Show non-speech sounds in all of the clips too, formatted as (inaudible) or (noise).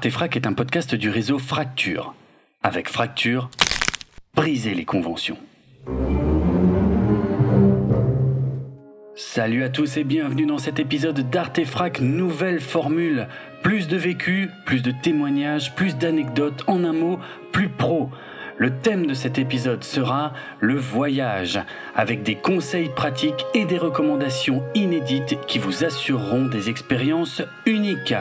Artefrac est un podcast du réseau Fracture. Avec Fracture, brisez les conventions. Salut à tous et bienvenue dans cet épisode d'Artefrac Nouvelle Formule. Plus de vécu, plus de témoignages, plus d'anecdotes, en un mot, plus pro. Le thème de cet épisode sera le voyage, avec des conseils pratiques et des recommandations inédites qui vous assureront des expériences uniques.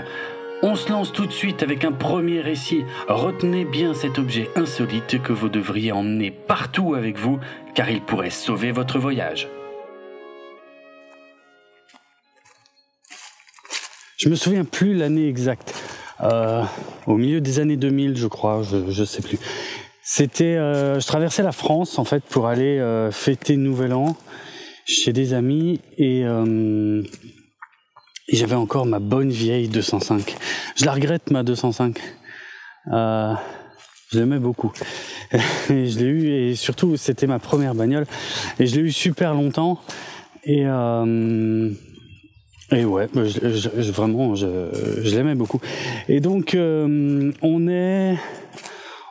On se lance tout de suite avec un premier récit. Retenez bien cet objet insolite que vous devriez emmener partout avec vous, car il pourrait sauver votre voyage. Je me souviens plus l'année exacte. Euh, au milieu des années 2000, je crois, je, je sais plus. C'était, euh, je traversais la France en fait pour aller euh, fêter Nouvel An chez des amis et j'avais encore ma bonne vieille 205. Je la regrette ma 205. Euh, je l'aimais beaucoup. (laughs) Et je l'ai eu et surtout c'était ma première bagnole et je l'ai eu super longtemps et euh, et ouais, vraiment je, je l'aimais beaucoup. Et donc euh, on est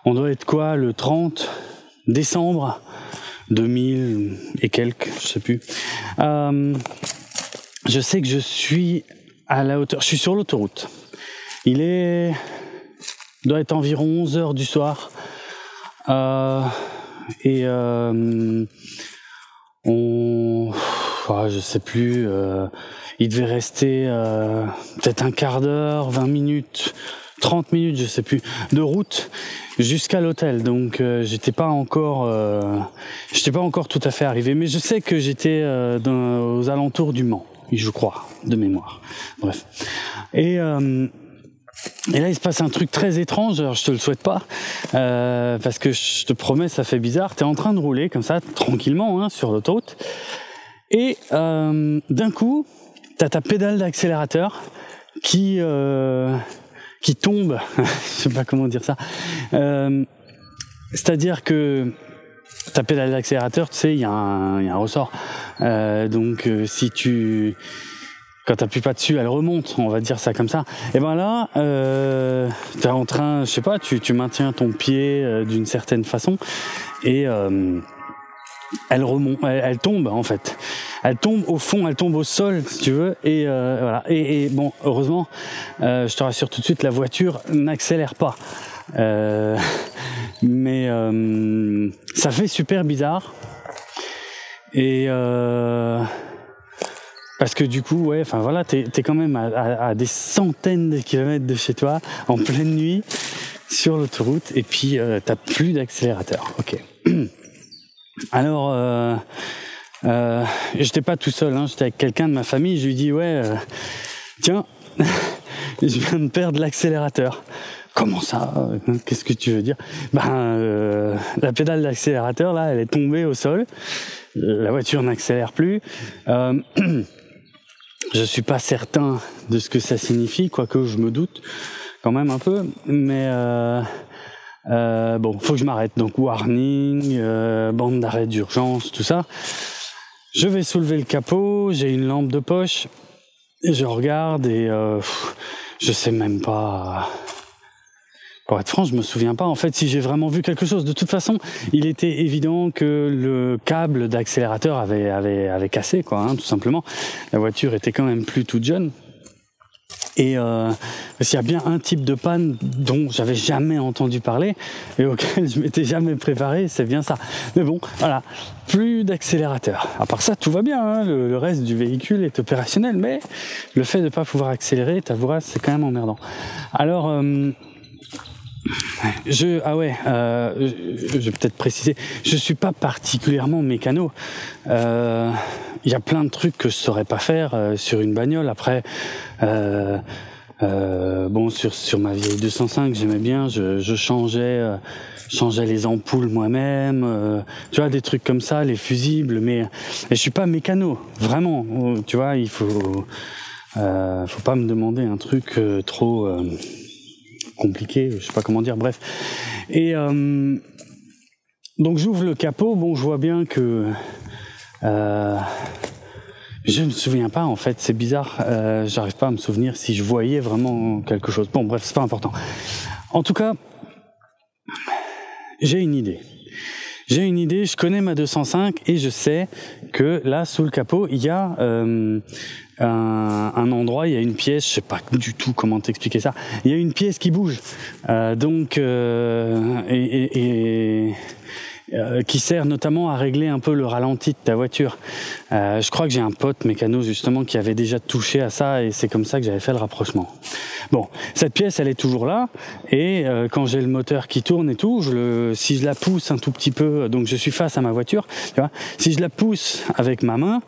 on doit être quoi le 30 décembre 2000 et quelques, je sais plus. Je sais que je suis à la hauteur, je suis sur l'autoroute. Il est, doit être environ 11 heures du soir. Euh, et euh, on, oh, je sais plus, euh, il devait rester euh, peut-être un quart d'heure, 20 minutes, 30 minutes, je sais plus, de route jusqu'à l'hôtel. Donc euh, j'étais pas encore, euh, j'étais pas encore tout à fait arrivé, mais je sais que j'étais aux alentours du Mans je crois, de mémoire. Bref. Et, euh, et là, il se passe un truc très étrange. Alors, je te le souhaite pas, euh, parce que je te promets, ça fait bizarre. T'es en train de rouler comme ça, tranquillement, hein, sur l'autoroute, et euh, d'un coup, t'as ta pédale d'accélérateur qui tombe. (laughs) je sais pas comment dire ça. C'est-à-dire que ta pédale d'accélérateur, tu sais, il y, a un ressort. Euh, donc euh, si tu quand t'appuies pas dessus, elle remonte, on va dire ça comme ça. Et ben là, euh, t'es en train, je sais pas, tu, maintiens ton pied euh, d'une certaine façon et elle remonte, elle, tombe en fait. Elle tombe au fond, elle tombe au sol si tu veux. Et voilà. Et, bon, heureusement, je te rassure tout de suite, la voiture n'accélère pas. (laughs) mais ça fait super bizarre. Et euh, parce que du coup, ouais, enfin voilà, t'es es quand même à, des centaines de kilomètres de chez toi, en pleine nuit, sur l'autoroute, et puis euh, t'as plus d'accélérateur. Ok. (clears throat) Alors, euh, euh, j'étais pas tout seul, hein, j'étais avec quelqu'un de ma famille. Je lui dis ouais, euh, tiens, (laughs) je viens de perdre l'accélérateur. Comment ça Qu'est-ce que tu veux dire? Ben, euh, la pédale d'accélérateur là, elle est tombée au sol la voiture n'accélère plus. Euh, (clears throat) je suis pas certain de ce que ça signifie, quoique je me doute quand même un peu. Mais euh, euh, bon, faut que je m'arrête. Donc warning, euh, bande d'arrêt d'urgence, tout ça. Je vais soulever le capot. J'ai une lampe de poche. Je regarde et euh, je sais même pas. Pour être franc, je me souviens pas en fait si j'ai vraiment vu quelque chose. De toute façon, il était évident que le câble d'accélérateur avait, avait, avait cassé, quoi, hein, tout simplement. La voiture était quand même plus toute jeune. Et euh, qu'il y a bien un type de panne dont j'avais jamais entendu parler et auquel je m'étais jamais préparé, c'est bien ça. Mais bon, voilà, plus d'accélérateur. À part ça, tout va bien. Hein, le, le, reste du véhicule est opérationnel, mais le fait de ne pas pouvoir accélérer, t'avoueras, c'est quand même emmerdant. Alors euh, je ah ouais, euh, je, vais peut-être préciser. Je suis pas particulièrement mécano. Il euh, y a plein de trucs que je saurais pas faire euh, sur une bagnole. Après, bon sur sur ma vieille 205, j'aimais bien. Je, je changeais changeais les ampoules moi-même. tu vois des trucs comme ça, les fusibles. Mais et je suis pas mécano, vraiment. Tu vois, il faut faut pas me demander un truc trop compliqué, je sais pas comment dire, bref. Et euh, donc j'ouvre le capot, bon je vois bien que euh, je me souviens pas en fait, c'est bizarre, euh, j'arrive pas à me souvenir si je voyais vraiment quelque chose. Bon bref, c'est pas important. En tout cas, j'ai une idée. J'ai une idée, je connais ma 205 et je sais que là, sous le capot, il y a euh, un, un, endroit, il y a une pièce, je sais pas du tout comment t'expliquer ça. Il y a une pièce qui bouge, euh, donc euh, et, et, et euh, qui sert notamment à régler un peu le ralenti de ta voiture. Euh, je crois que j'ai un pote mécano justement qui avait déjà touché à ça et c'est comme ça que j'avais fait le rapprochement. Bon, cette pièce elle est toujours là et euh, quand j'ai le moteur qui tourne et tout, je le, si je la pousse un tout petit peu, donc je suis face à ma voiture, tu vois, si je la pousse avec ma main,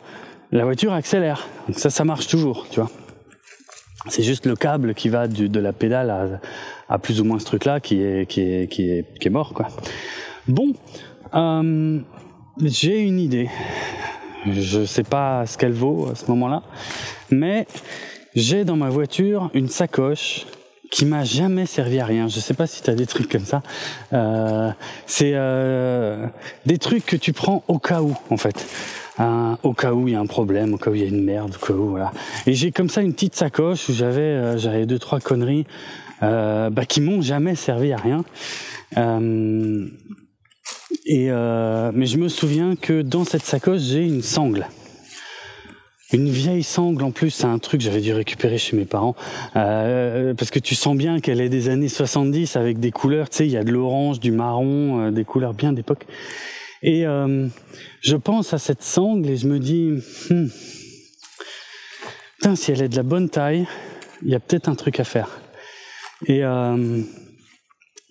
la voiture accélère. Donc ça, ça marche toujours, tu vois. C'est juste le câble qui va du, de la pédale à, à, plus ou moins ce truc-là qui est, qui est, qui est, qui est mort, quoi. Bon, euh, j'ai une idée. Je sais pas ce qu'elle vaut à ce moment-là, mais j'ai dans ma voiture une sacoche qui m'a jamais servi à rien. Je sais pas si tu as des trucs comme ça. Euh, c'est euh, des trucs que tu prends au cas où, en fait. Euh, au cas où il y a un problème, au cas où il y a une merde, au cas où voilà. Et j'ai comme ça une petite sacoche où j'avais euh, j'avais deux trois conneries bah, qui m'ont jamais servi à rien. Euh, mais je me souviens que dans cette sacoche, j'ai une sangle. Une vieille sangle en plus, c'est un truc que j'avais dû récupérer chez mes parents. Euh, parce que tu sens bien qu'elle est des années 70 avec des couleurs, tu sais, il y a de l'orange, du marron, euh, des couleurs bien d'époque. Et je pense à cette sangle et je me dis, hmm, putain, si elle est de la bonne taille, il y a peut-être un truc à faire. Et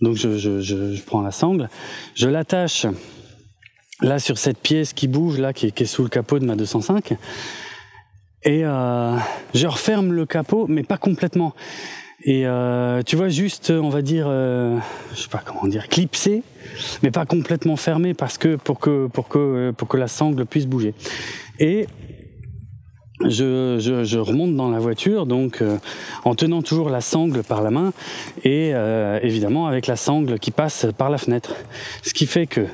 donc je, je, je, prends la sangle, je l'attache là sur cette pièce qui bouge là, qui est, qui est sous le capot de ma 205, et euh, je referme le capot, mais pas complètement. Et euh, tu vois juste, on va dire, euh, je sais pas comment dire, clipsé, mais pas complètement fermé parce que pour que pour que pour que la sangle puisse bouger. Et je, je, je, remonte dans la voiture, donc euh, en tenant toujours la sangle par la main et euh, évidemment avec la sangle qui passe par la fenêtre. Ce qui fait que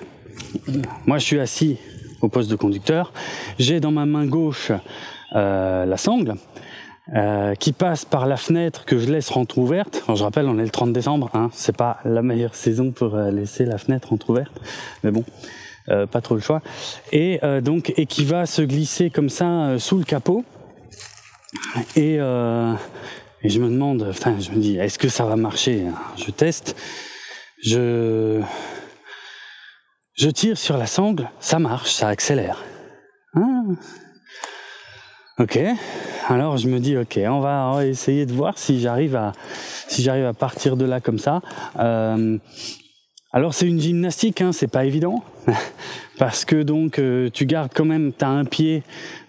moi je suis assis au poste de conducteur, j'ai dans ma main gauche euh, la sangle qui passe par la fenêtre que je laisse rentrouverte. Alors, je rappelle, on est le 30 décembre, hein, c'est pas la meilleure saison pour laisser la fenêtre entrouverte, mais bon. Euh, pas trop le choix, et euh, donc et qui va se glisser comme ça euh, sous le capot. Et, je me demande, enfin je me dis, est-ce que ça va marcher Je teste, je je tire sur la sangle, ça marche, ça accélère. Ah. Ok, alors je me dis ok, on va, essayer de voir si j'arrive à si j'arrive à partir de là comme ça. Alors c'est une gymnastique, hein, c'est pas évident, (laughs) parce que donc euh, tu gardes quand même, t'as un pied,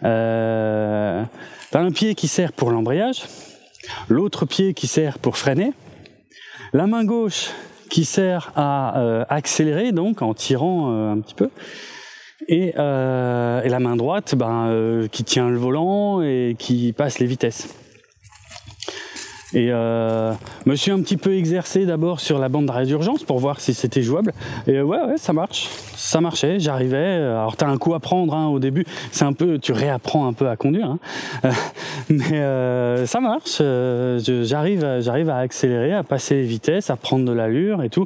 euh, t'as un pied qui sert pour l'embrayage, l'autre pied qui sert pour freiner, la main gauche qui sert à euh, accélérer donc en tirant euh, un petit peu, et, la main droite ben, qui tient le volant et qui passe les vitesses. Et euh, me suis un petit peu exercé d'abord sur la bande d'arrêt d'urgence pour voir si c'était jouable. Et ouais, ouais, ça marche. Ça marchait, j'arrivais. Alors t'as un coup à prendre hein, au début. C'est un peu, tu réapprends un peu à conduire. Hein. Euh, (laughs) mais euh, ça marche. Euh, j'arrive, j'arrive à accélérer, à passer les vitesses, à prendre de l'allure et tout.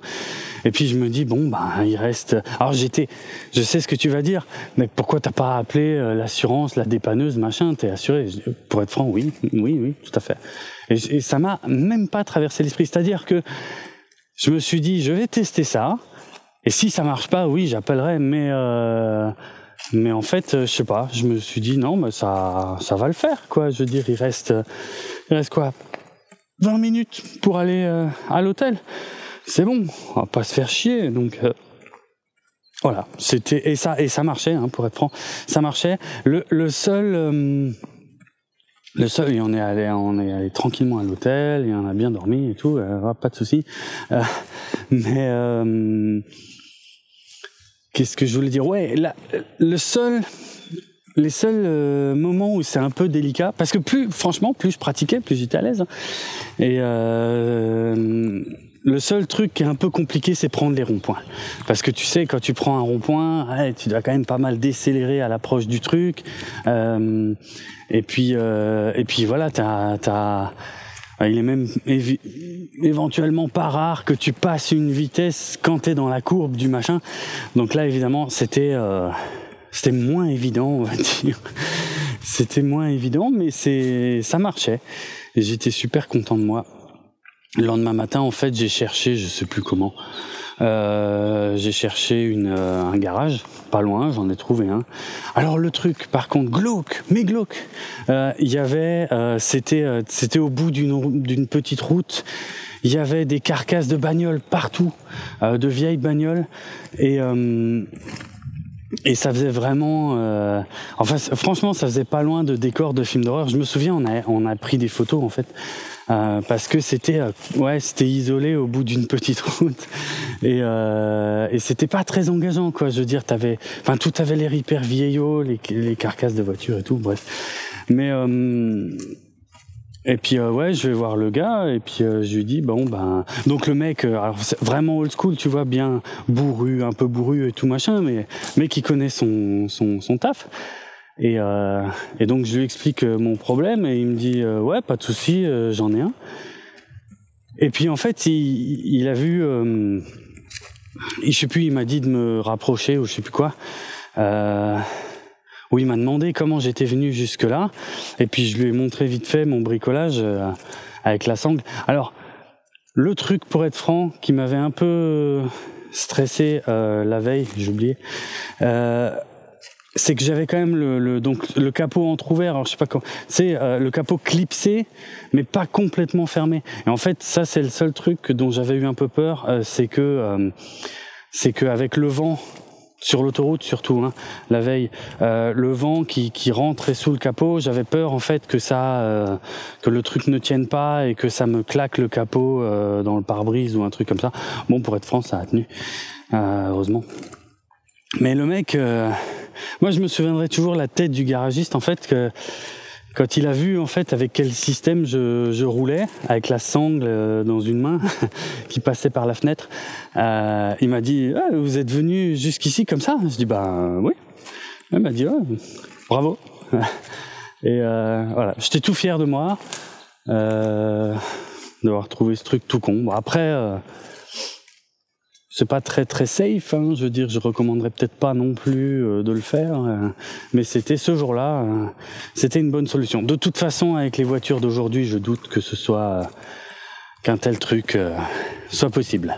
Et puis je me dis bon, ben il reste. Alors j'étais, je sais ce que tu vas dire, mais pourquoi t'as pas appelé l'assurance, la dépanneuse, machin? T'es assuré Pour être franc, oui, oui, oui, tout à fait. Et, et ça m'a même pas traversé l'esprit. C'est-à-dire que je me suis dit, je vais tester ça. Et si ça marche pas, oui, j'appellerai. Mais euh, mais en fait, je sais pas. Je me suis dit non, mais ça ça va le faire, quoi. Je veux dire, il reste il reste quoi? 20 minutes pour aller euh, à l'hôtel. C'est bon, on va pas se faire chier. Donc euh, voilà, c'était et ça et ça marchait, hein, pour être franc, ça marchait. Le, seul euh, le seul, on est allé, on est allé tranquillement à l'hôtel, et on a bien dormi et tout, euh, pas de souci. Euh, mais euh, qu'est-ce que je voulais dire? Ouais, le seul, les seuls euh, moments où c'est un peu délicat, parce que plus, franchement, plus je pratiquais, plus j'étais à l'aise. Et le seul truc qui est un peu compliqué, c'est prendre les ronds-points. Parce que tu sais, quand tu prends un rond-point, tu dois quand même pas mal décélérer à l'approche du truc. Euh, et puis, euh, et puis voilà, t'as, t'as, il est même éventuellement pas rare que tu passes une vitesse quand t'es dans la courbe du machin. Donc là, évidemment, c'était, euh, c'était moins évident, on va dire. C'était moins évident, mais c'est, ça marchait. J'étais super content de moi. Le lendemain matin, en fait, j'ai cherché, je sais plus comment, euh, j'ai cherché une, euh, un garage, pas loin, j'en ai trouvé un. Alors le truc, par contre, glauque, mais glauque. Euh, il y avait, euh, c'était, c'était au bout d'une, d'une petite route. Il y avait des carcasses de bagnoles partout, de vieilles bagnoles, et et ça faisait vraiment, euh, enfin franchement, ça faisait pas loin de décors de films d'horreur. Je me souviens, on a on a pris des photos en fait euh, parce que c'était euh, ouais c'était isolé au bout d'une petite (laughs) route et euh, et c'était pas très engageant quoi. Je veux dire, t'avais, enfin tout avait l'air hyper vieillot, les, les carcasses de voitures et tout, bref. Mais euh, et puis ouais, je vais voir le gars et puis je lui dis bon ben donc le mec alors vraiment old school, tu vois bien bourru, un peu bourru et tout machin mais mais qui connaît son son son taf. Et et donc je lui explique mon problème et il me dit ouais, pas de souci, j'en ai un. Et puis en fait, il, il a vu je sais plus, il m'a dit de me rapprocher ou je sais plus quoi. Euh, où il m'a demandé comment j'étais venu jusque là, et puis je lui ai montré vite fait mon bricolage euh, avec la sangle. Alors le truc, pour être franc, qui m'avait un peu stressé euh, la veille, j'ai oublié. C'est que j'avais quand même le, le, donc le capot entrouvert alors je sais pas comment c'est euh, le capot clipsé mais pas complètement fermé. Et en fait ça c'est le seul truc dont j'avais eu un peu peur euh, c'est que euh, c'est que avec le vent sur l'autoroute surtout hein, la veille euh, le vent qui, qui rentrait sous le capot j'avais peur en fait que ça euh, que le truc ne tienne pas et que ça me claque le capot euh, dans le pare-brise ou un truc comme ça. Bon pour être franc ça a tenu heureusement mais le mec euh, moi je me souviendrai toujours la tête du garagiste en fait que quand il a vu en fait avec quel système je, je roulais, avec la sangle euh, dans une main (laughs) qui passait par la fenêtre, euh, il m'a dit ah, "Vous êtes venu jusqu'ici comme ça? Je dis "Bah oui." Il m'a dit "Bravo." (laughs) Et euh, voilà, j'étais tout fier de moi euh, d'avoir trouvé ce truc tout con. Bon, après, euh, c'est pas très très safe. Hein, je veux dire, je recommanderais peut-être pas non plus euh, de le faire, euh, mais c'était ce jour-là, euh, c'était une bonne solution. De toute façon, avec les voitures d'aujourd'hui, je doute que ce soit qu'un tel truc soit possible.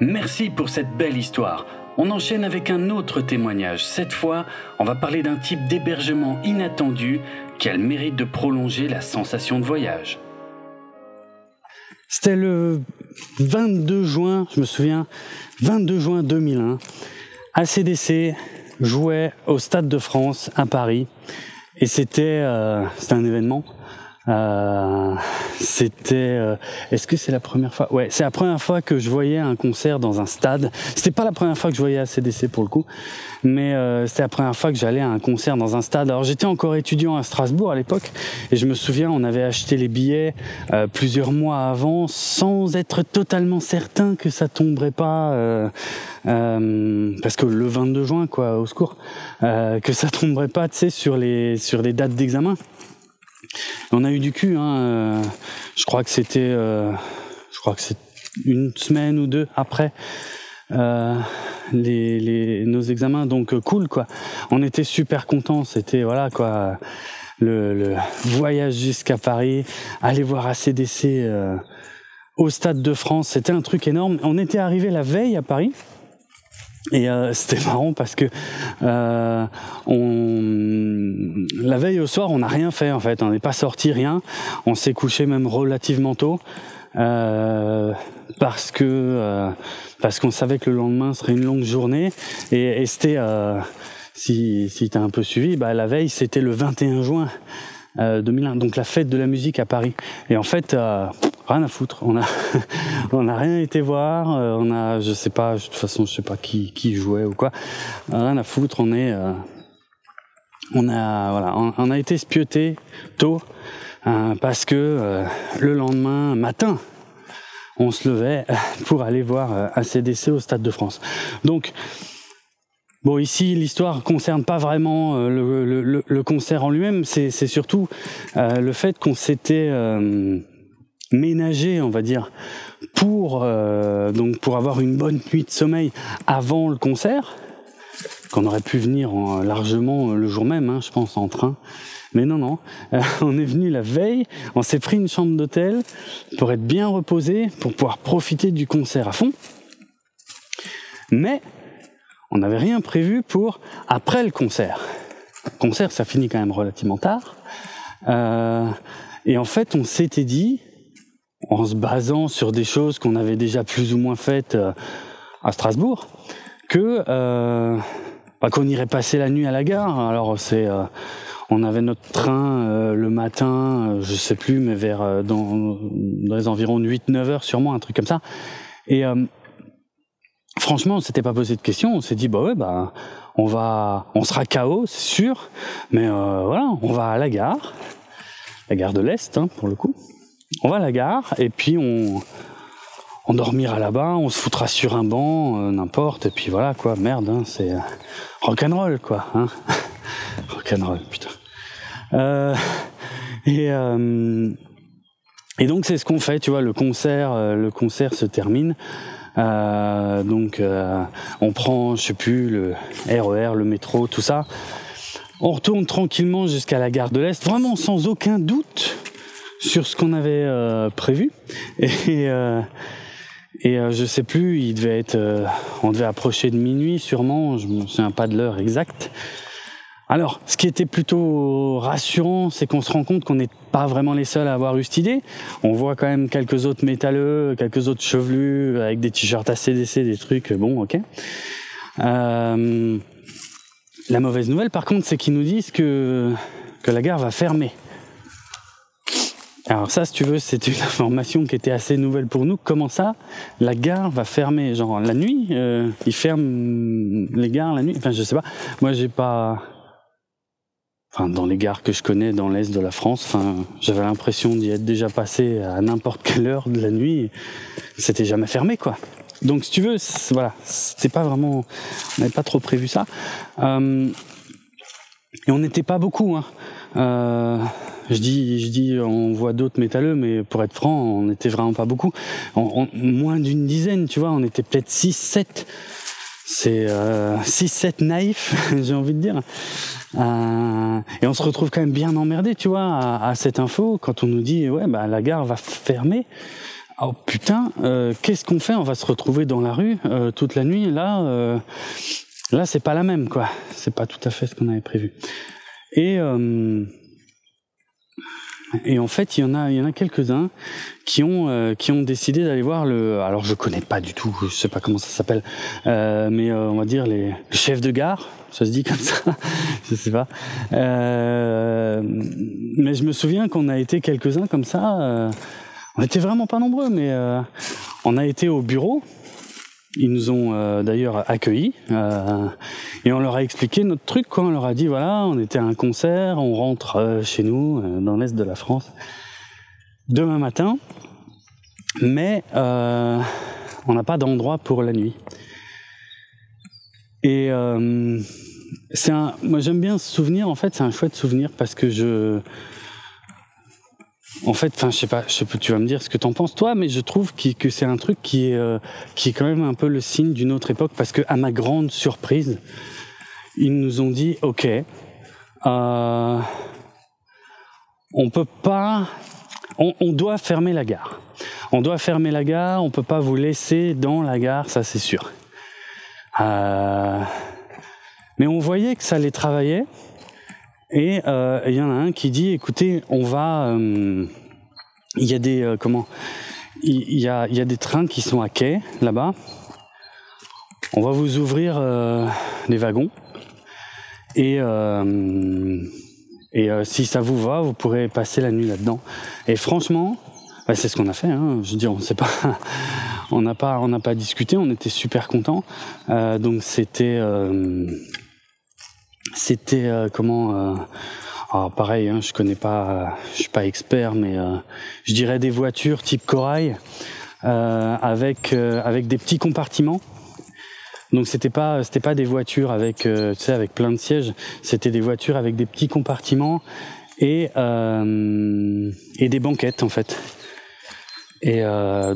Merci pour cette belle histoire. On enchaîne avec un autre témoignage. Cette fois, on va parler d'un type d'hébergement inattendu qui a le mérite de prolonger la sensation de voyage. C'était le 22 juin, je me souviens, 22 juin 2001. ACDC jouait au Stade de France à Paris et c'était euh, un événement. Euh, c'était. Euh, Est-ce que c'est la première fois? Ouais, c'est la première fois que je voyais un concert dans un stade. C'était pas la première fois que je voyais ACDC pour le coup, mais euh, c'était la première fois que j'allais à un concert dans un stade. Alors j'étais encore étudiant à Strasbourg à l'époque, et je me souviens, on avait acheté les billets euh, plusieurs mois avant, sans être totalement certain que ça tomberait pas, parce que le 22 juin, quoi, au secours, que ça tomberait pas, tu sais, sur les sur les dates d'examen. On a eu du cul, hein. euh, je crois que c'était, euh, je une semaine ou deux après euh, nos examens, donc cool quoi. On était super contents, c'était voilà quoi, le, voyage jusqu'à Paris, aller voir ACDC au Stade de France, c'était un truc énorme. On était arrivé la veille à Paris. Et euh, c'était marrant parce que euh, on... la veille au soir, on n'a rien fait en fait. On n'est pas sorti, rien. On s'est couché même relativement tôt euh, parce que euh, parce qu'on savait que le lendemain serait une longue journée. Et, et c'était euh, si si t'as un peu suivi, bah la veille c'était le 21 juin. 2001, donc la fête de la musique à Paris. Et en fait, euh, rien à foutre. On a, (laughs) on n'a rien été voir. Euh, on a, je sais pas, de toute façon, je sais pas qui, qui jouait ou quoi. Rien à foutre. On est, euh, on a, voilà, on, a été spioté tôt parce que le lendemain matin, on se levait (laughs) pour aller voir ACDC au Stade de France. Donc, Bon, ici, l'histoire concerne pas vraiment le, concert en lui-même, c'est surtout le fait qu'on s'était ménagé, on va dire, pour donc pour avoir une bonne nuit de sommeil avant le concert qu'on aurait pu venir largement le jour même, hein, je pense, en train. Mais non, non, euh, (laughs) on est venu la veille, on s'est pris une chambre d'hôtel pour être bien reposé, pour pouvoir profiter du concert à fond. Mais on n'avait rien prévu pour après le concert. Le concert, ça finit quand même relativement tard. Euh, et en fait, on s'était dit, en se basant sur des choses qu'on avait déjà plus ou moins faites euh, à Strasbourg, que bah, qu'on irait passer la nuit à la gare. Alors c'est euh, on avait notre train euh, le matin, euh, je sais plus, mais vers dans, les environs 8-9 heures sûrement, un truc comme ça. Franchement, on s'était pas posé de questions. On s'est dit bah ouais bah on va, on sera KO, c'est sûr, mais voilà, on va à la gare, la gare de l'est hein, pour le coup. On va à la gare et puis on on dormira là-bas, on se foutra sur un banc, euh, n'importe, et puis voilà quoi, merde, hein, c'est euh, rock'n'roll quoi, hein (laughs) rock'n'roll, putain. Euh, et euh, et donc c'est ce qu'on fait, tu vois, le concert, euh, le concert se termine. Donc on prend, je sais plus, le RER, e le métro, tout ça. On retourne tranquillement jusqu'à la gare de l'Est, vraiment sans aucun doute sur ce qu'on avait prévu. Et et euh, je sais plus, il devait être, euh, on devait approcher de minuit sûrement, je me souviens pas de l'heure exacte. Alors, ce qui était plutôt rassurant, c'est qu'on se rend compte qu'on n'est pas vraiment les seuls à avoir eu cette idée. On voit quand même quelques autres métalleux, quelques autres chevelus avec des t-shirts ACDC, des trucs, bon, ok. Euh, la mauvaise nouvelle, par contre, c'est qu'ils nous disent que, que la gare va fermer. Alors ça, si tu veux, c'est une (laughs) information qui était assez nouvelle pour nous. Comment ça, la gare va fermer? Genre la nuit, euh, ils ferment les gares la nuit? Enfin, je sais pas. Moi, j'ai pas. Enfin, dans les gares que je connais dans l'est de la France, enfin, j'avais l'impression d'y être déjà passé à n'importe quelle heure de la nuit. C'était jamais fermé, quoi. Donc, si tu veux, voilà, c'était pas vraiment. On n'avait pas trop prévu ça. Euh, et on n'était pas beaucoup. Hein. Euh, je dis, je dis, on voit d'autres métalleux, mais pour être franc, on n'était vraiment pas beaucoup. moins d'une dizaine, tu vois, on était peut-être 6, 7. C'est euh, 6, 7 naïfs, (laughs) j'ai envie de dire. Euh, et on se retrouve quand même bien emmerdé, tu vois, à, cette info, quand on nous dit, ouais, bah, la gare va fermer. Oh putain, euh, qu'est-ce qu'on fait? On va se retrouver dans la rue euh, toute la nuit. Là, là, c'est pas la même, quoi. C'est pas tout à fait ce qu'on avait prévu. Et et en fait, il y en a, il y en a quelques-uns qui ont euh, qui ont décidé d'aller voir le. Alors, je connais pas du tout, je sais pas comment ça s'appelle, euh, mais euh, on va dire les le chef de gare. Ça se dit comme ça, (laughs) je sais pas. Euh, mais je me souviens qu'on a été quelques-uns comme ça. on était vraiment pas nombreux, mais on a été au bureau ils nous ont euh, d'ailleurs accueillis euh, et on leur a expliqué notre truc. Quoi. On leur a dit voilà, on était à un concert, on rentre euh, chez nous dans l'est de la France demain matin, mais on n'a pas d'endroit pour la nuit. Et c'est un, moi j'aime bien ce souvenir. En fait, c'est un chouette souvenir parce que je en fait, je sais pas, tu vas me dire ce que t'en penses toi, mais je trouve que c'est un truc qui est, euh, qui est quand même un peu le signe d'une autre époque, parce que à ma grande surprise, ils nous ont dit, ok, euh, on peut pas, on, on, doit fermer la gare. On doit fermer la gare, on peut pas vous laisser dans la gare, ça c'est sûr. Euh, mais on voyait que ça les travaillait. Et euh, il y en a un qui dit, écoutez, on va, euh, il y a des euh, comment, il y a, y a des trains qui sont à quai là-bas. On va vous ouvrir les wagons et et si ça vous va, vous pourrez passer la nuit là-dedans. Et franchement, bah, c'est ce qu'on a fait. Hein. Je veux dire, on sait pas, (laughs) on n'a pas, on n'a pas discuté. On était super contents. donc c'était c'était euh, comment euh, alors pareil, hein, je connais pas, je suis pas expert, mais euh, je dirais des voitures type corail, avec avec des petits compartiments. Donc c'était pas c'était pas des voitures avec tu sais avec plein de sièges, c'était des voitures avec des petits compartiments et et des banquettes en fait. Et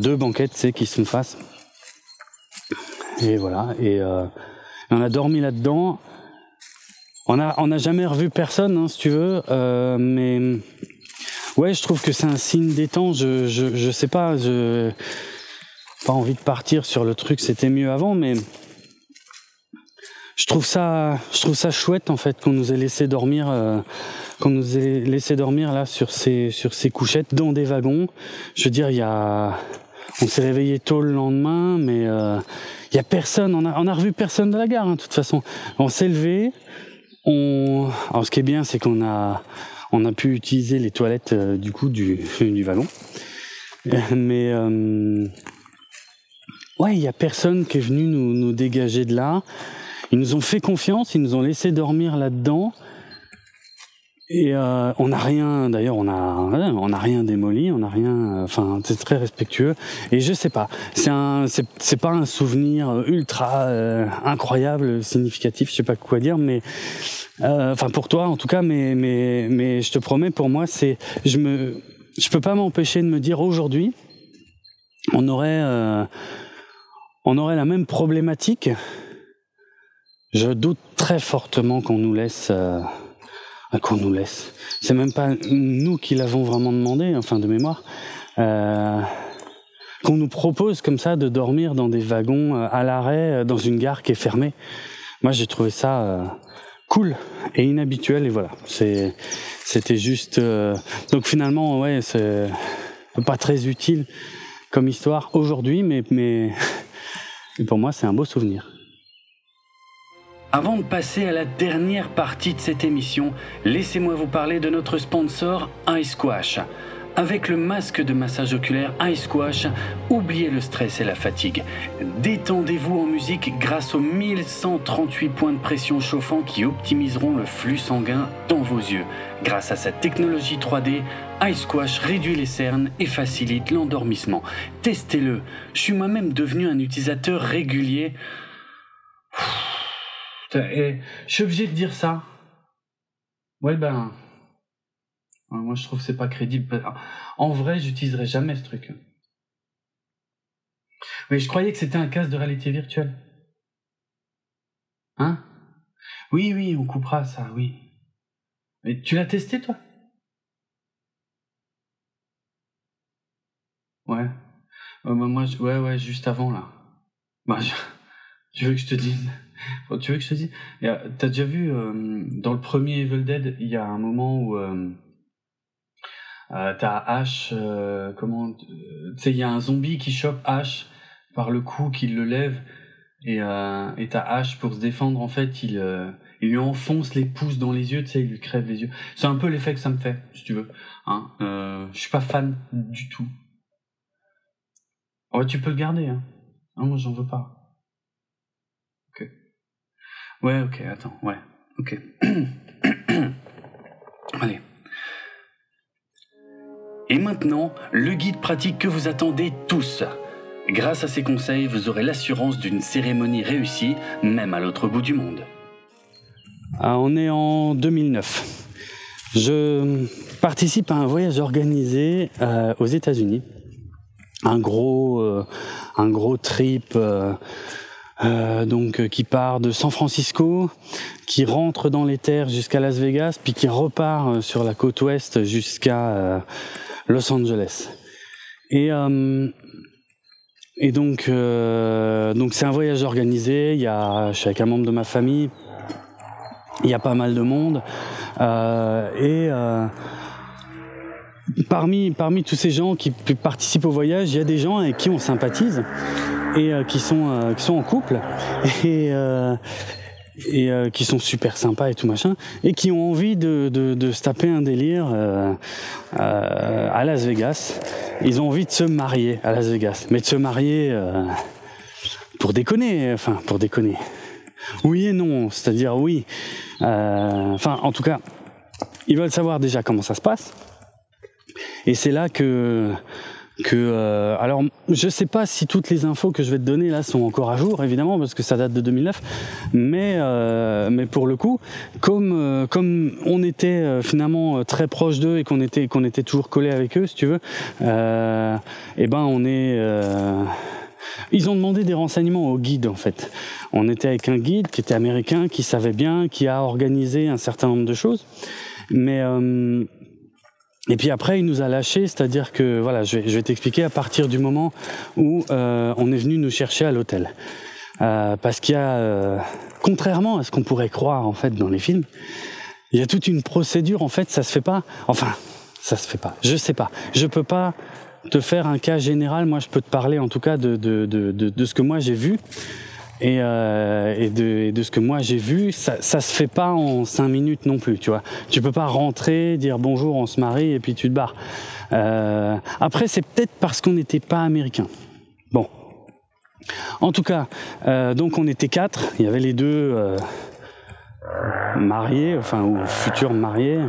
deux banquettes, sais, qui se face. Et voilà. Et on a dormi là-dedans. On a, on a jamais revu personne, hein, si tu veux, euh, mais ouais, je trouve que c'est un signe des temps. Je, je, je sais pas, je pas envie de partir sur le truc. C'était mieux avant, mais je trouve ça, je trouve ça chouette en fait qu'on nous ait laissé dormir, euh, qu'on nous ait laissé dormir là sur ces, sur ces couchettes dans des wagons. Je veux dire, il y a, on s'est réveillé tôt le lendemain, mais euh, il y a personne. On a, on a revu personne de la gare, hein, de toute façon. On s'est levé, Alors ce qui est bien, c'est qu'on a, on a pu utiliser les toilettes euh, du coup du, (laughs) du vallon. Mais euh, ouais, il y a personne qui est venu nous, nous dégager de là. Ils nous ont fait confiance, ils nous ont laissé dormir là-dedans. Et euh, on n'a rien, d'ailleurs, on a, on n'a rien démoli, on n'a rien. Enfin, c'est très respectueux. Et je sais pas, c'est un, c'est, pas un souvenir ultra euh, incroyable, significatif. Je sais pas quoi dire, mais euh, enfin pour toi en tout cas, mais mais mais je te promets, pour moi, c'est, je me, je peux pas m'empêcher de me dire aujourd'hui, on aurait, euh, on aurait la même problématique. Je doute très fortement qu'on nous laisse qu'on nous laisse. C'est même pas nous qui l'avons vraiment demandé, enfin de mémoire. Euh, qu'on nous propose comme ça de dormir dans des wagons euh, à l'arrêt euh, dans une gare qui est fermée. Moi j'ai trouvé ça euh, cool et inhabituel et voilà. C'est c'était juste donc finalement ouais c'est pas très utile comme histoire aujourd'hui mais mais (laughs) pour moi c'est un beau souvenir. Avant de passer à la dernière partie de cette émission, laissez-moi vous parler de notre sponsor iSquash. Avec le masque de massage oculaire iSquash, oubliez le stress et la fatigue. Détendez-vous en musique grâce aux 1138 points de pression chauffants qui optimiseront le flux sanguin dans vos yeux. Grâce à sa technologie 3D, iSquash réduit les cernes et facilite l'endormissement. Testez-le. Je suis moi-même devenu un utilisateur régulier. Je suis obligé de dire ça. Ouais, ben. Moi, je trouve que c'est pas crédible. En vrai, j'utiliserai jamais ce truc. Mais je croyais que c'était un casque de réalité virtuelle. Hein? Oui, oui, on coupera ça, oui. Mais tu l'as testé, toi? Ouais. Euh, moi, ouais, ouais, juste avant, là. Bah, je... (laughs) Tu veux que je te dise? Tu veux que je te dise? T'as déjà vu euh, dans le premier Evil Dead, il y a un moment où euh, euh, t'as Ash, euh, comment Tu sais, il y a un zombie qui chope Ash par le cou, qui le lève, et et t'as Ash pour se défendre. En fait, il il lui enfonce les pouces dans les yeux, tu sais, il lui crève les yeux. C'est un peu l'effet que ça me fait, si tu veux. Hein je suis pas fan du tout. Oh, tu peux le garder, hein. Non, moi j'en veux pas. Ouais, ok, attends, ouais, ok. (clears throat) Allez. Et maintenant, le guide pratique que vous attendez tous. Grâce à ces conseils, vous aurez l'assurance d'une cérémonie réussie, même à l'autre bout du monde. Ah, on est en 2009. Je participe à un voyage organisé euh, aux États-Unis. Un gros, euh, un gros trip. Euh, euh, donc euh, qui part de San Francisco, qui rentre dans les terres jusqu'à Las Vegas, puis qui repart euh, sur la côte ouest jusqu'à Los Angeles. Et donc c'est un voyage organisé. Y a, je suis avec un membre de ma famille. Il y a pas mal de monde et parmi parmi tous ces gens qui participent au voyage, il y a des gens avec qui on sympathise et euh, qui sont euh, qui sont en couple (laughs) et euh, et qui sont super sympas et tout machin, et qui ont envie de, de, de se taper un délire à Las Vegas. Ils ont envie de se marier à Las Vegas, mais de se marier pour déconner, enfin pour déconner. Oui et non, c'est-à-dire oui. Enfin, en tout cas, ils veulent savoir déjà comment ça se passe. Et c'est là que euh, alors je sais pas si toutes les infos que je vais te donner là sont encore à jour évidemment parce que ça date de 2009 mais euh, mais pour le coup comme euh, comme on était finalement très proche d'eux et qu'on était qu'on était toujours collé avec eux si tu veux et ben on est ils ont demandé des renseignements au guide en fait. On était avec un guide qui était américain, qui savait bien, qui a organisé un certain nombre de choses. Mais et puis après, il nous a lâchés, c'est-à-dire que, voilà, je vais, t'expliquer à partir du moment où euh, on est venu nous chercher à l'hôtel. Euh, parce qu'il y a, euh, contrairement à ce qu'on pourrait croire en fait dans les films, il y a toute une procédure. En fait, ça se fait pas. Enfin, ça se fait pas. Je sais pas. Je peux pas te faire un cas général. Moi, je peux te parler en tout cas de, de, de, de ce que moi j'ai vu et, euh, et, de, de, ce que moi j'ai vu, ça, ça se fait pas en cinq minutes non plus, tu vois. Tu peux pas rentrer, dire bonjour, on se marie et puis tu te barres. Euh, après, c'est peut-être parce qu'on n'était pas américain. Bon. En tout cas, euh, donc on était quatre. Il y avait les deux euh, mariés, enfin ou futurs mariés,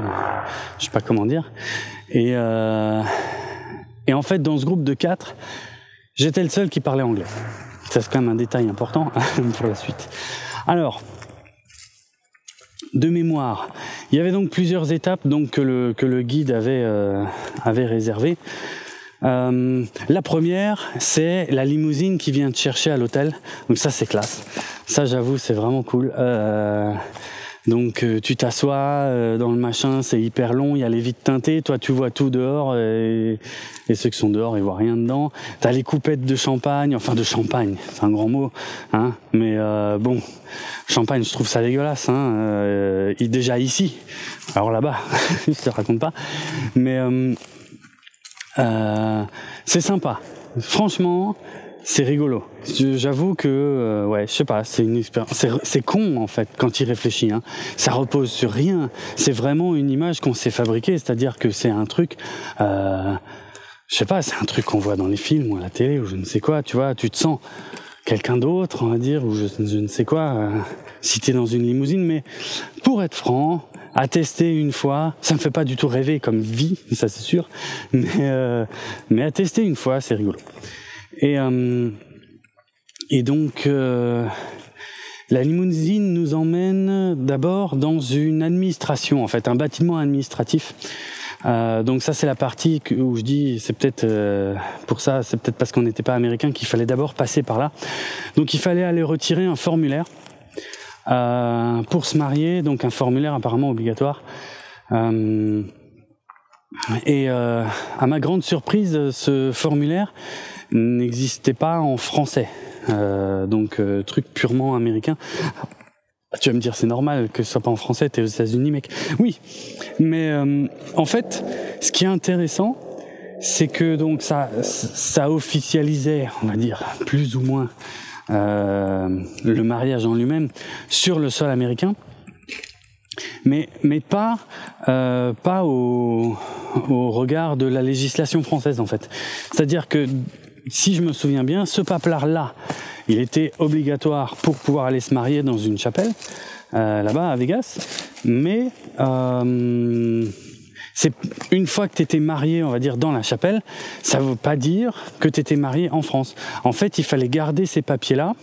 je sais pas comment dire. Et euh, et en fait, dans ce groupe de quatre, j'étais le seul qui parlait anglais. C'est quand même un détail important (laughs) pour la suite. Alors, de mémoire, il y avait donc plusieurs étapes donc, que, le, que le guide avait, euh, réservées. Euh, la première, c'est la limousine qui vient te chercher à l'hôtel. Donc ça, c'est classe. Ça, j'avoue, c'est vraiment cool. Euh, donc euh, tu t'assois euh, dans le machin, c'est hyper long, il y a les vitres teintées, toi tu vois tout dehors et, ceux qui sont dehors ils voient rien dedans. T'as les coupettes de champagne, enfin de champagne, c'est un grand mot, hein. Mais euh, bon, champagne, je trouve ça dégueulasse, hein. déjà ici, alors là-bas, (laughs) je te raconte pas, mais c'est sympa. Franchement, c'est rigolo. J'avoue que, euh, ouais, je sais pas, c'est une expérience. C'est con en fait quand il réfléchit. Hein. Ça repose sur rien. C'est vraiment une image qu'on s'est fabriquée, c'est-à-dire que c'est un truc. Euh, je sais pas, c'est un truc qu'on voit dans les films ou à la télé ou je ne sais quoi. Tu vois, tu te sens quelqu'un d'autre, on va dire, ou je, ne sais quoi, euh, si t'es dans une limousine. Mais pour être franc, à tester une fois, ça me fait pas du tout rêver comme vie, ça c'est sûr, mais euh, mais à tester une fois, c'est rigolo. Et, euh, et donc, euh, la limousine nous emmène d'abord dans une administration, en fait, un bâtiment administratif. Euh, donc ça c'est la partie où je dis c'est peut-être pour ça c'est peut-être parce qu'on n'était pas américain qu'il fallait d'abord passer par là. Donc il fallait aller retirer un formulaire pour se marier, donc un formulaire apparemment obligatoire. Et à ma grande surprise, ce formulaire n'existait pas en français. Euh, donc euh, truc purement américain. Tu vas me dire c'est normal que ce soit pas en français, t'es aux États-Unis, mec. Oui, mais euh, en fait, ce qui est intéressant, c'est que donc ça, ça officialisait, on va dire, plus ou moins euh, le mariage en lui-même sur le sol américain, mais mais pas euh, pas au, au regard de la législation française en fait. C'est-à-dire que si je me souviens bien, ce paplard-là, il était obligatoire pour pouvoir aller se marier dans une chapelle, euh, là-bas à Vegas. Mais euh, c'est une fois que tu étais marié, on va dire, dans la chapelle, ça ne veut pas dire que tu étais marié en France. En fait, il fallait garder ces papiers-là,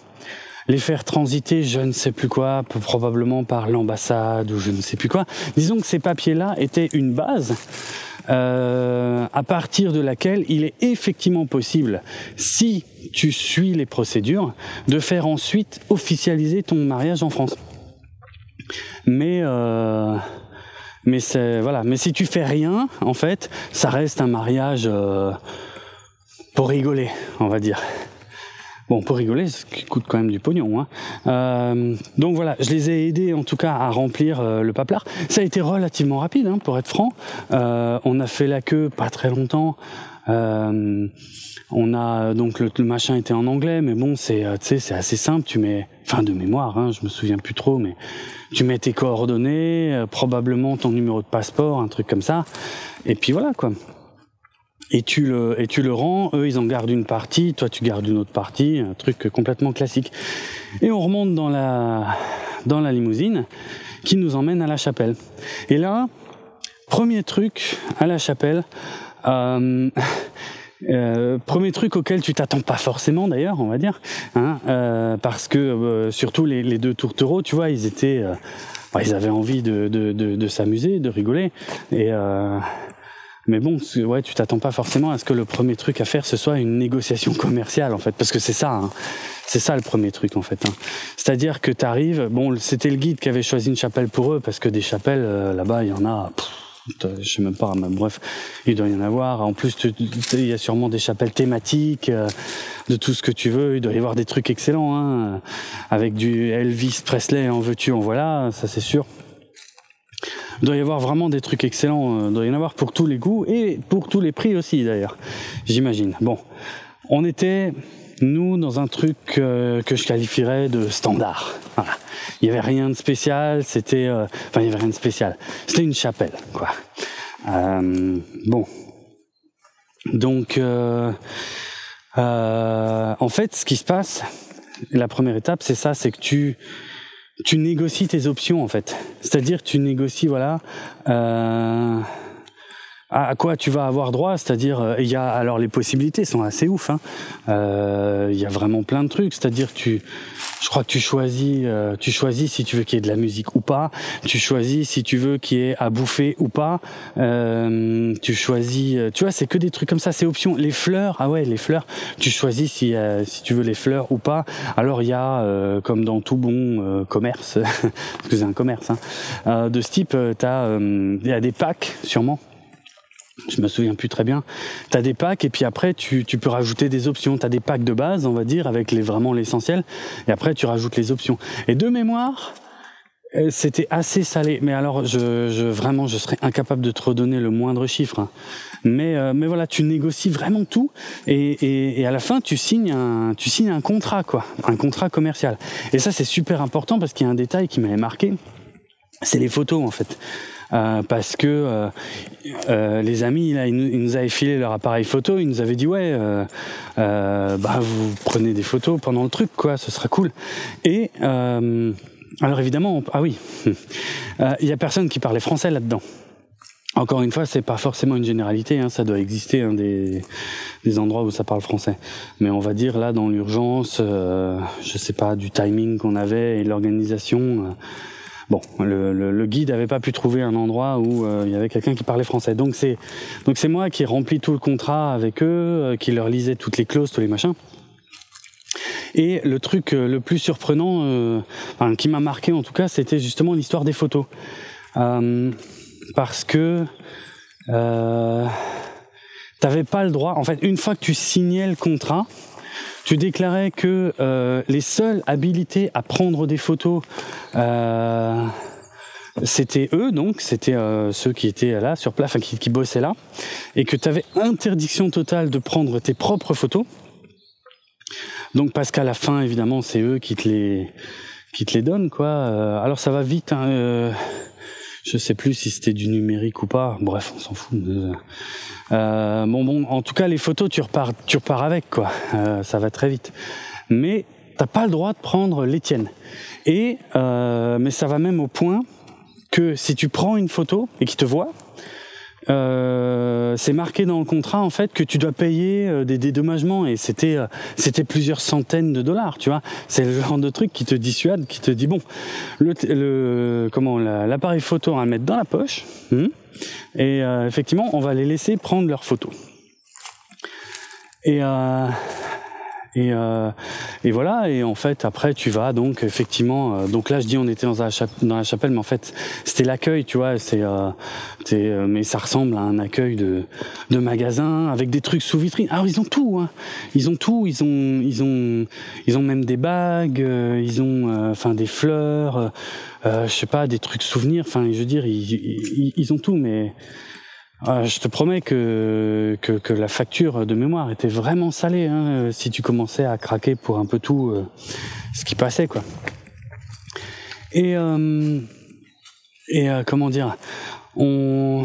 les faire transiter, je ne sais plus quoi, probablement par l'ambassade ou je ne sais plus quoi. Disons que ces papiers-là étaient une base euh, à partir de laquelle il est effectivement possible, si tu suis les procédures, de faire ensuite officialiser ton mariage en France. Mais euh, mais c'est voilà. Mais si tu fais rien, en fait, ça reste un mariage euh, pour rigoler, on va dire. Bon, pour rigoler, ce qui coûte quand même du pognon. Hein. Euh, donc voilà, je les ai aidés en tout cas à remplir euh, le paplard. Ça a été relativement rapide, hein, pour être franc. Euh, on a fait la queue pas très longtemps. Euh, on a donc le, machin était en anglais, mais bon, c'est euh, c'est assez simple. Tu mets, fin de mémoire, hein, je me souviens plus trop, mais tu mets tes coordonnées, probablement ton numéro de passeport, un truc comme ça, et puis voilà quoi et tu le et tu le rends. Eux, ils en gardent une partie, toi tu gardes une autre partie, un truc complètement classique. Et on remonte dans la dans la limousine qui nous emmène à la chapelle. Et là, premier truc à la chapelle, euh, (laughs) Euh, premier truc auquel tu t'attends pas forcément d'ailleurs, on va dire, hein, euh, parce que euh, surtout les, deux tourtereaux, tu vois, ils étaient, euh, bah, ils avaient envie de, de, de, de s'amuser, de rigoler, et euh, mais bon, ouais, tu t'attends pas forcément à ce que le premier truc à faire ce soit une négociation commerciale en fait, parce que c'est ça, hein, c'est ça le premier truc en fait. Hein. C'est-à-dire que tu bon, c'était le guide qui avait choisi une chapelle pour eux, parce que des chapelles là-bas, il y en a. Pff, je sais même pas, mais bref, il doit y en avoir. En plus, il y a sûrement des chapelles thématiques euh, de tout ce que tu veux. Il doit y avoir des trucs excellents, hein, avec du Elvis Presley en veux-tu, en voilà, ça c'est sûr. Il doit y avoir vraiment des trucs excellents. Euh, il doit y en avoir pour tous les goûts et pour tous les prix aussi d'ailleurs, j'imagine. Bon, on était nous dans un truc euh, que je qualifierais de standard. Voilà. Il y avait rien de spécial, c'était euh, il y avait rien de spécial. C'était une chapelle quoi. Bon. Donc en fait ce qui se passe la première étape c'est ça, c'est que tu tu négocies tes options en fait. C'est-à-dire tu négocies voilà à quoi tu vas avoir droit, c'est-à-dire euh, il y a alors les possibilités sont assez ouf. Hein. Euh, il y a vraiment plein de trucs, c'est-à-dire tu, je crois que tu choisis, euh, tu choisis si tu veux qu'il y ait de la musique ou pas, tu choisis si tu veux qu'il y ait à bouffer ou pas, tu choisis, tu vois, c'est que des trucs comme ça, c'est option. Les fleurs, ah ouais, les fleurs, tu choisis si si tu veux les fleurs ou pas. Alors il y a comme dans tout bon commerce, (laughs) parce que c'est un commerce, hein, de ce type, t'as, il y a des packs sûrement je me souviens plus très bien. Tu as des packs et puis après tu, peux rajouter des options. Tu as des packs de base, on va dire, avec vraiment l'essentiel, et après tu rajoutes les options. Et de mémoire, euh, c'était assez salé. Mais alors, je, vraiment, je serais incapable de te redonner le moindre chiffre. Hein. Mais, euh, mais voilà, tu négocies vraiment tout, et, et, et, à la fin, tu signes un, tu signes un contrat, quoi, un contrat commercial. Et ça, c'est super important parce qu'il y a un détail qui m'avait marqué. C'est les photos, en fait. Euh, parce que euh, euh, les amis, là, ils nous, avaient filé leur appareil photo, ils nous avaient dit ouais, euh, euh, bah vous prenez des photos pendant le truc, quoi, ce sera cool. Et alors évidemment, ah oui, (laughs) il y a personne qui parlait français là-dedans. Encore une fois, c'est pas forcément une généralité, hein, ça doit exister hein, des, endroits où ça parle français. Mais on va dire là, dans l'urgence, je sais pas, du timing qu'on avait et l'organisation Bon, le, le, le guide n'avait pas pu trouver un endroit où euh, il y avait quelqu'un qui parlait français. Donc c'est donc c'est moi qui ai rempli tout le contrat avec eux, euh, qui leur lisais toutes les clauses, tous les machins. Et le truc euh, le plus surprenant, enfin, qui m'a marqué en tout cas, c'était justement l'histoire des photos, parce que t'avais pas le droit. En fait, une fois que tu signais le contrat, tu déclarais que euh, les seuls habilités à prendre des photos, euh, c'était eux, donc c'était euh, ceux qui étaient là sur place, enfin qui, bossaient là, et que tu avais interdiction totale de prendre tes propres photos. Donc parce qu'à la fin, évidemment, c'est eux qui te les qui te les donnent, quoi. Euh, alors ça va vite. Hein, je sais plus si c'était du numérique ou pas. Bref, on s'en fout. Euh, bon, bon, en tout cas, les photos, tu repars, tu repars avec, quoi. Euh, ça va très vite. Mais t'as pas le droit de prendre les tiennes. Et euh, mais ça va même au point que si tu prends une photo et qu'ils te voient, euh, c'est marqué dans le contrat en fait que tu dois payer euh, des dédommagements et c'était euh, c'était plusieurs centaines de dollars, tu vois. C'est le genre de truc qui te dissuade, qui te dit bon, le, le comment l'appareil photo le mettre dans la poche hmm, et euh, effectivement on va les laisser prendre leurs photos. Et et, euh, et, voilà, et en fait, après, tu vas donc effectivement. Euh, donc là, je dis, on était dans la, dans la chapelle, mais en fait, c'était l'accueil, tu vois. C'est, euh, euh, mais ça ressemble à un accueil de, de magasin avec des trucs sous vitrine. Alors ils ont tout, hein. ils ont tout. Ils ont, ils ont, ils ont même des bagues, euh, ils ont, enfin des fleurs, je sais pas, des trucs souvenirs. Enfin, je veux dire, ils, ils, ils ont tout, mais ah, je te promets que, que, que, la facture de mémoire était vraiment salée hein, si tu commençais à craquer pour un peu tout euh, ce qui passait quoi. Et euh, et euh, comment dire, on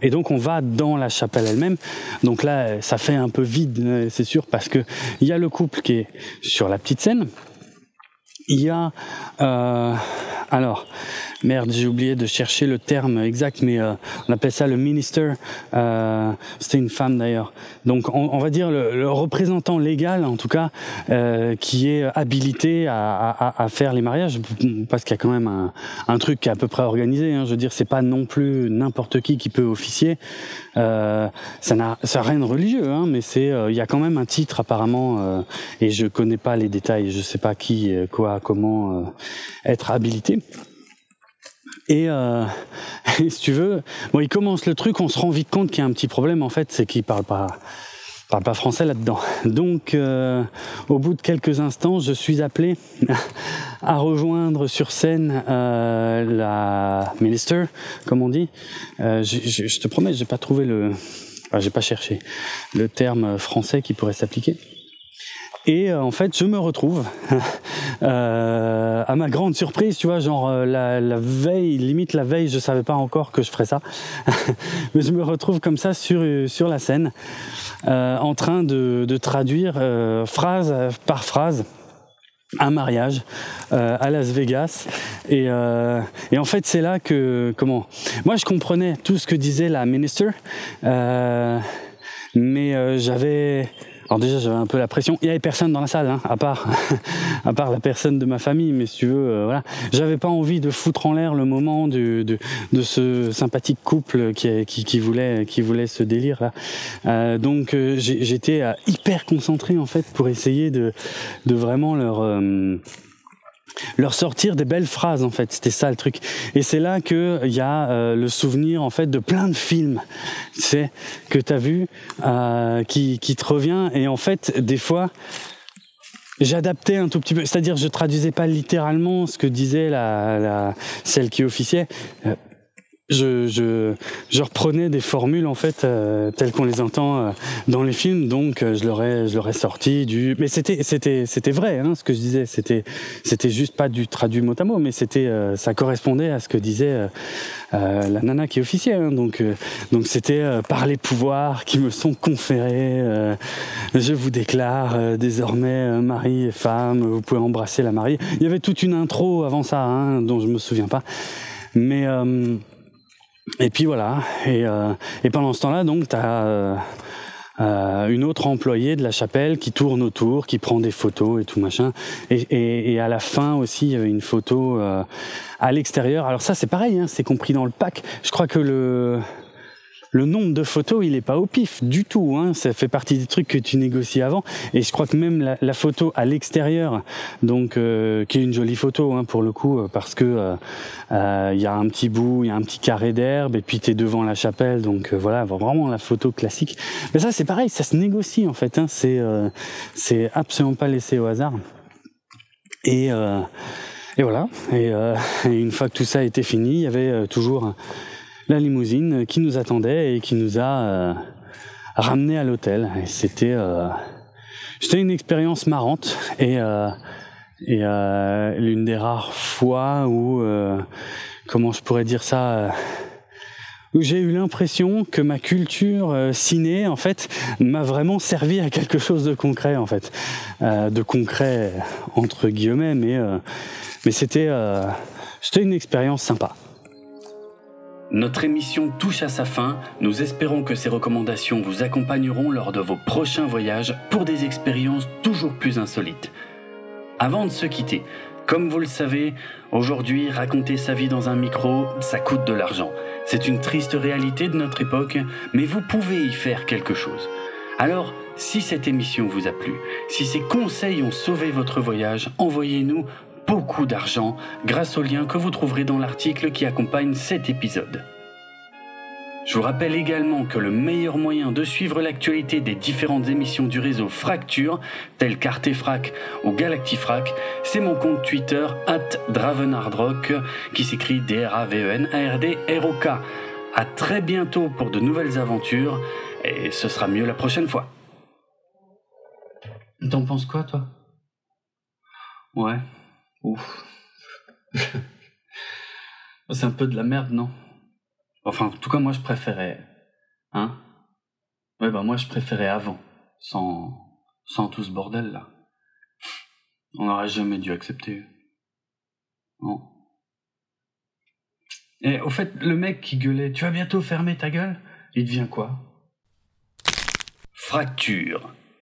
et donc on va dans la chapelle elle-même. Donc là, ça fait un peu vide, c'est sûr, parce que il y a le couple qui est sur la petite scène. Il y a euh, alors merde, j'ai oublié de chercher le terme exact, mais euh, on appelle ça le minister. Euh, C'était une femme d'ailleurs. Donc on, on, va dire le, le, représentant légal, en tout cas, euh, qui est habilité à, à, à, faire les mariages, parce qu'il y a quand même un, un, truc qui est à peu près organisé. Hein. Je veux dire, c'est pas non plus n'importe qui qui peut officier. Euh, ça n'a rien de religieux, hein, mais c'est euh, il y a quand même un titre apparemment, euh, et je connais pas les détails. Je sais pas qui, quoi, comment être habilité. Et, euh, (laughs) si tu veux, bon, il commence le truc, on se rend vite compte qu'il y a un petit problème en fait, c'est qu'il parle pas, parle pas français là-dedans. (laughs) Donc, euh, au bout de quelques instants, je suis appelé (laughs) à rejoindre sur scène euh, la minister, comme on dit. Euh, je, je, je, te promets, j'ai pas trouvé le, j'ai pas cherché le terme français qui pourrait s'appliquer. Et euh, en fait, je me retrouve, (laughs) euh, à ma grande surprise, tu vois, genre euh, la, veille, limite la veille, je savais pas encore que je ferais ça, (laughs) mais je me retrouve comme ça sur sur la scène, euh, en train de, de traduire euh, phrase par phrase un mariage euh, à Las Vegas. Et, euh, et en fait c'est là que comment moi je comprenais tout ce que disait la minister euh, mais j'avais alors déjà j'avais un peu la pression. Il y avait personne dans la salle, hein, à part (laughs) à part la personne de ma famille, mais si tu veux, euh, voilà. J'avais pas envie de foutre en l'air le moment de, de, de ce sympathique couple qui, qui, qui, voulait qui voulait ce délire là. Euh, donc euh, j'étais euh, hyper concentré en fait pour essayer de de vraiment leur leur sortir des belles phrases en fait. C'était ça le truc. Et c'est là que il y a euh, le souvenir en fait de plein de films c'est que tu as vu euh, qui, qui te revient. Et en fait des fois j'adaptais un tout petit peu. C'est-à-dire je traduisais pas littéralement ce que disait la, la celle qui officiait. Euh, je, reprenais des formules en fait euh, telles qu'on les entend euh, dans les films, donc euh, je leur ai, je sorti du. Mais c'était, vrai, hein, ce que je disais. C'était, c'était juste pas du traduit mot à mot, mais ça correspondait à ce que disait la nana qui est officielle. Hein, donc, donc c'était par les pouvoirs qui me sont conférés, je vous déclare désormais mari et femme, vous pouvez embrasser la mariée. Il y avait toute une intro avant ça, hein, dont je me souviens pas, mais et puis voilà. Et, euh, et pendant ce temps-là, donc, tu as euh, euh, une autre employée de la chapelle qui tourne autour, qui prend des photos et tout machin. Et, à la fin aussi, il y avait une photo à l'extérieur. Alors ça, c'est pareil, hein, c'est compris dans le pack. Je crois que le le nombre de photos, il est pas au pif du tout. Hein. Ça fait partie des trucs que tu négocies avant. Et je crois que même la, photo à l'extérieur, donc euh, qui est une jolie photo hein, pour le coup, parce que il euh, euh, y a un petit bout, il y a un petit carré d'herbe, et puis tu es devant la chapelle, donc euh, voilà, vraiment la photo classique. Mais ça, c'est pareil, ça se négocie en fait. Hein. C'est euh, absolument pas laissé au hasard. Et et voilà. Et, (laughs) et, une fois que tout ça été fini, il y avait toujours la limousine qui nous attendait et qui nous a euh, ramené à l'hôtel. C'était euh, c'était une expérience marrante et euh, et l'une des rares fois où comment je pourrais dire ça où j'ai eu l'impression que ma culture ciné en fait m'a vraiment servi à quelque chose de concret en fait de concret entre guillemets mais mais c'était c'était une expérience sympa notre émission touche à sa fin. Nous espérons que ces recommandations vous accompagneront lors de vos prochains voyages pour des expériences toujours plus insolites. Avant de se quitter, comme vous le savez, aujourd'hui, raconter sa vie dans un micro, ça coûte de l'argent. C'est une triste réalité de notre époque, mais vous pouvez y faire quelque chose. Alors, si cette émission vous a plu, si ces conseils ont sauvé votre voyage, envoyez-nous beaucoup d'argent grâce au lien que vous trouverez dans l'article qui accompagne cet épisode. Je vous rappelle également que le meilleur moyen de suivre l'actualité des différentes émissions du réseau Fracture, telles qu'Artefrac ou Galactifrac, c'est mon compte Twitter, Dravenardrock, qui s'écrit D-R-A-V-E-N-A-R-D-R-O-K. À très bientôt pour de nouvelles aventures, et ce sera mieux la prochaine fois. T'en penses quoi, toi? Ouais. Ouf. (laughs) C'est un peu de la merde, non? Enfin, en tout cas, moi, je préférais. Hein? Ouais, bah, moi, je préférais avant, sans, sans tout ce bordel-là. On n'aurait jamais dû accepter. Non Et au fait, le mec qui gueulait, tu vas bientôt fermer ta gueule, il devient quoi? Fracture.